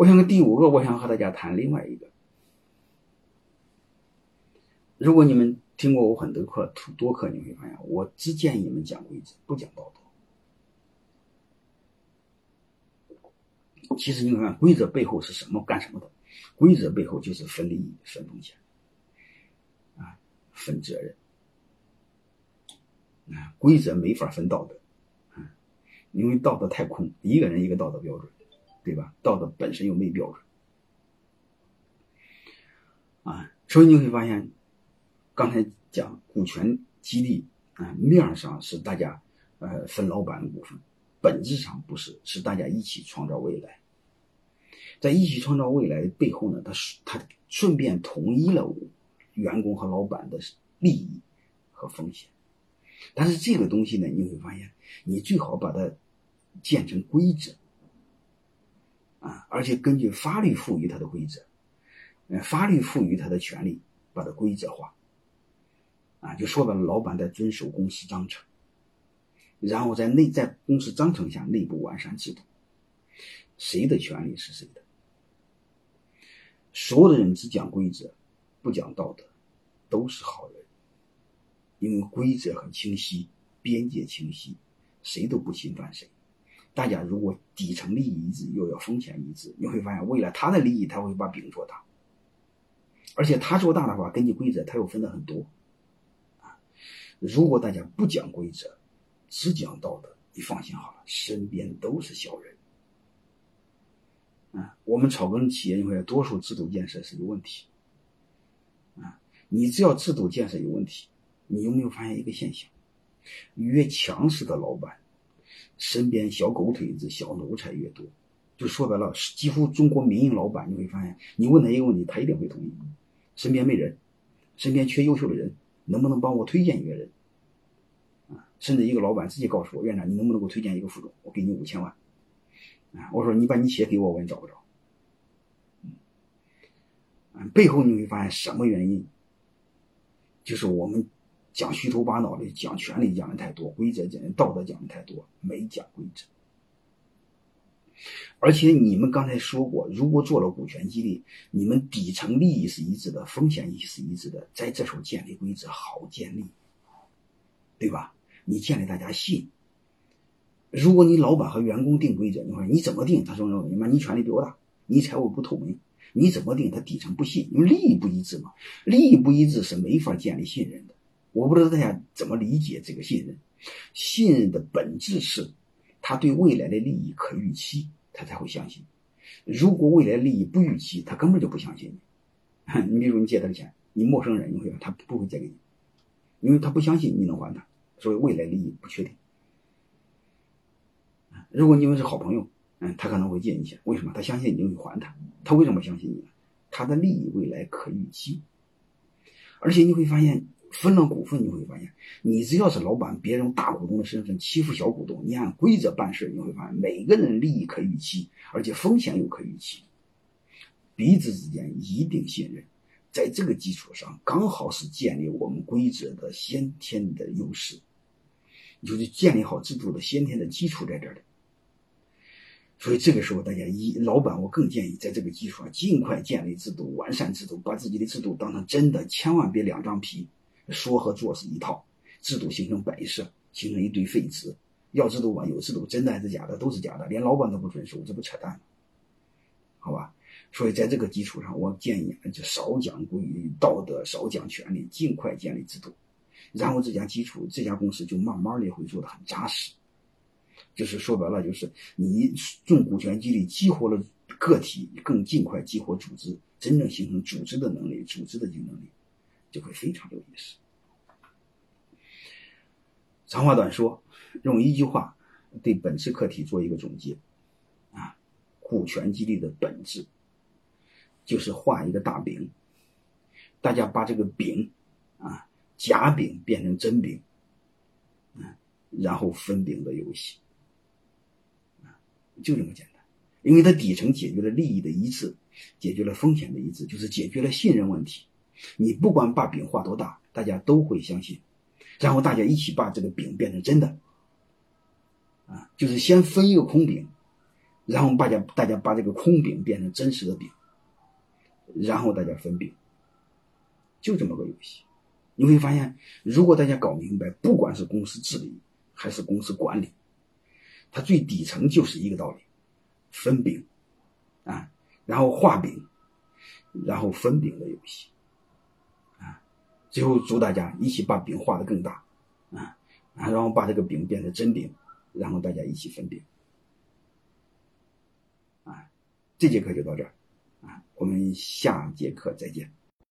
我想跟第五个，我想和大家谈另外一个。如果你们听过我很多课，多课，你会发现，我只建议你们讲规则，不讲道德。其实你看，规则背后是什么？干什么的？规则背后就是分利益、分风险，啊，分责任。啊，规则没法分道德，啊，因为道德太空，一个人一个道德标准，对吧？道德本身又没标准，啊，所以你会发现，刚才讲股权激励，啊，面上是大家呃分老板的股份，本质上不是，是大家一起创造未来。在一起创造未来背后呢，他他顺便统一了员工和老板的利益和风险。但是这个东西呢，你会发现，你最好把它建成规则啊，而且根据法律赋予它的规则，呃，法律赋予它的权利，把它规则化啊，就说白了，老板在遵守公司章程，然后在内在公司章程下内部完善制度，谁的权利是谁的，所有的人只讲规则，不讲道德，都是好人。因为规则很清晰，边界清晰，谁都不侵犯谁。大家如果底层利益一致，又要风险一致，你会发现，为了他的利益，他会把饼做大。而且他做大的话，根据规则，他又分的很多。啊，如果大家不讲规则，只讲道德，你放心好了，身边都是小人。啊，我们草根企业，你会多数制度建设是有问题。啊，你只要制度建设有问题。你有没有发现一个现象？越强势的老板，身边小狗腿子、小奴才越多。就说白了，几乎中国民营老板，你会发现，你问他一个问题，他一定会同意。身边没人，身边缺优秀的人，能不能帮我推荐一个人？啊，甚至一个老板自己告诉我，院长，你能不能给我推荐一个副总？我给你五千万。啊，我说你把你企业给我，我也找不着。嗯，背后你会发现什么原因？就是我们。讲虚头巴脑的，讲权利讲的太多，规则讲的道德讲的太多，没讲规则。而且你们刚才说过，如果做了股权激励，你们底层利益是一致的，风险也是一致的，在这时候建立规则好建立，对吧？你建立大家信。如果你老板和员工定规则，你说你怎么定？他说：“你妈，你权力比我大，你财务不透明，你怎么定？他底层不信，因为利益不一致嘛。利益不一致是没法建立信任的。”我不知道大家怎么理解这个信任。信任的本质是，他对未来的利益可预期，他才会相信。如果未来利益不预期，他根本就不相信你。你比如你借他的钱，你陌生人，你会他不会借给你，因为他不相信你能还他，所以未来利益不确定。如果你们是好朋友，嗯，他可能会借你钱，为什么？他相信你会还他。他为什么相信你呢？他的利益未来可预期，而且你会发现。分了股份，你会发现，你只要是老板，别用大股东的身份欺负小股东，你按规则办事，你会发现每个人利益可预期，而且风险又可预期，彼此之间一定信任，在这个基础上，刚好是建立我们规则的先天的优势，就是建立好制度的先天的基础在这里。所以这个时候，大家一老板，我更建议在这个基础上尽快建立制度，完善制度，把自己的制度当成真的，千万别两张皮。说和做是一套，制度形成摆设，形成一堆废纸。要制度吧？有制度，真的还是假的？都是假的，连老板都不遵守，这不扯淡吗？好吧。所以在这个基础上，我建议就少讲规道德，少讲权利，尽快建立制度，然后这家基础，这家公司就慢慢的会做的很扎实。就是说白了，就是你重股权激励，激活了个体，更尽快激活组织，真正形成组织的能力，组织的竞争力。就会非常有意思。长话短说，用一句话对本次课题做一个总结：啊，股权激励的本质就是画一个大饼，大家把这个饼啊假饼变成真饼，啊，然后分饼的游戏，啊，就这么简单。因为它底层解决了利益的一致，解决了风险的一致，就是解决了信任问题。你不管把饼画多大，大家都会相信，然后大家一起把这个饼变成真的，啊，就是先分一个空饼，然后大家大家把这个空饼变成真实的饼，然后大家分饼，就这么个游戏。你会发现，如果大家搞明白，不管是公司治理还是公司管理，它最底层就是一个道理：分饼啊，然后画饼，然后分饼的游戏。最后祝大家一起把饼画的更大啊，然后把这个饼变成真饼，然后大家一起分饼。啊这节课就到这儿，啊，我们下节课再见。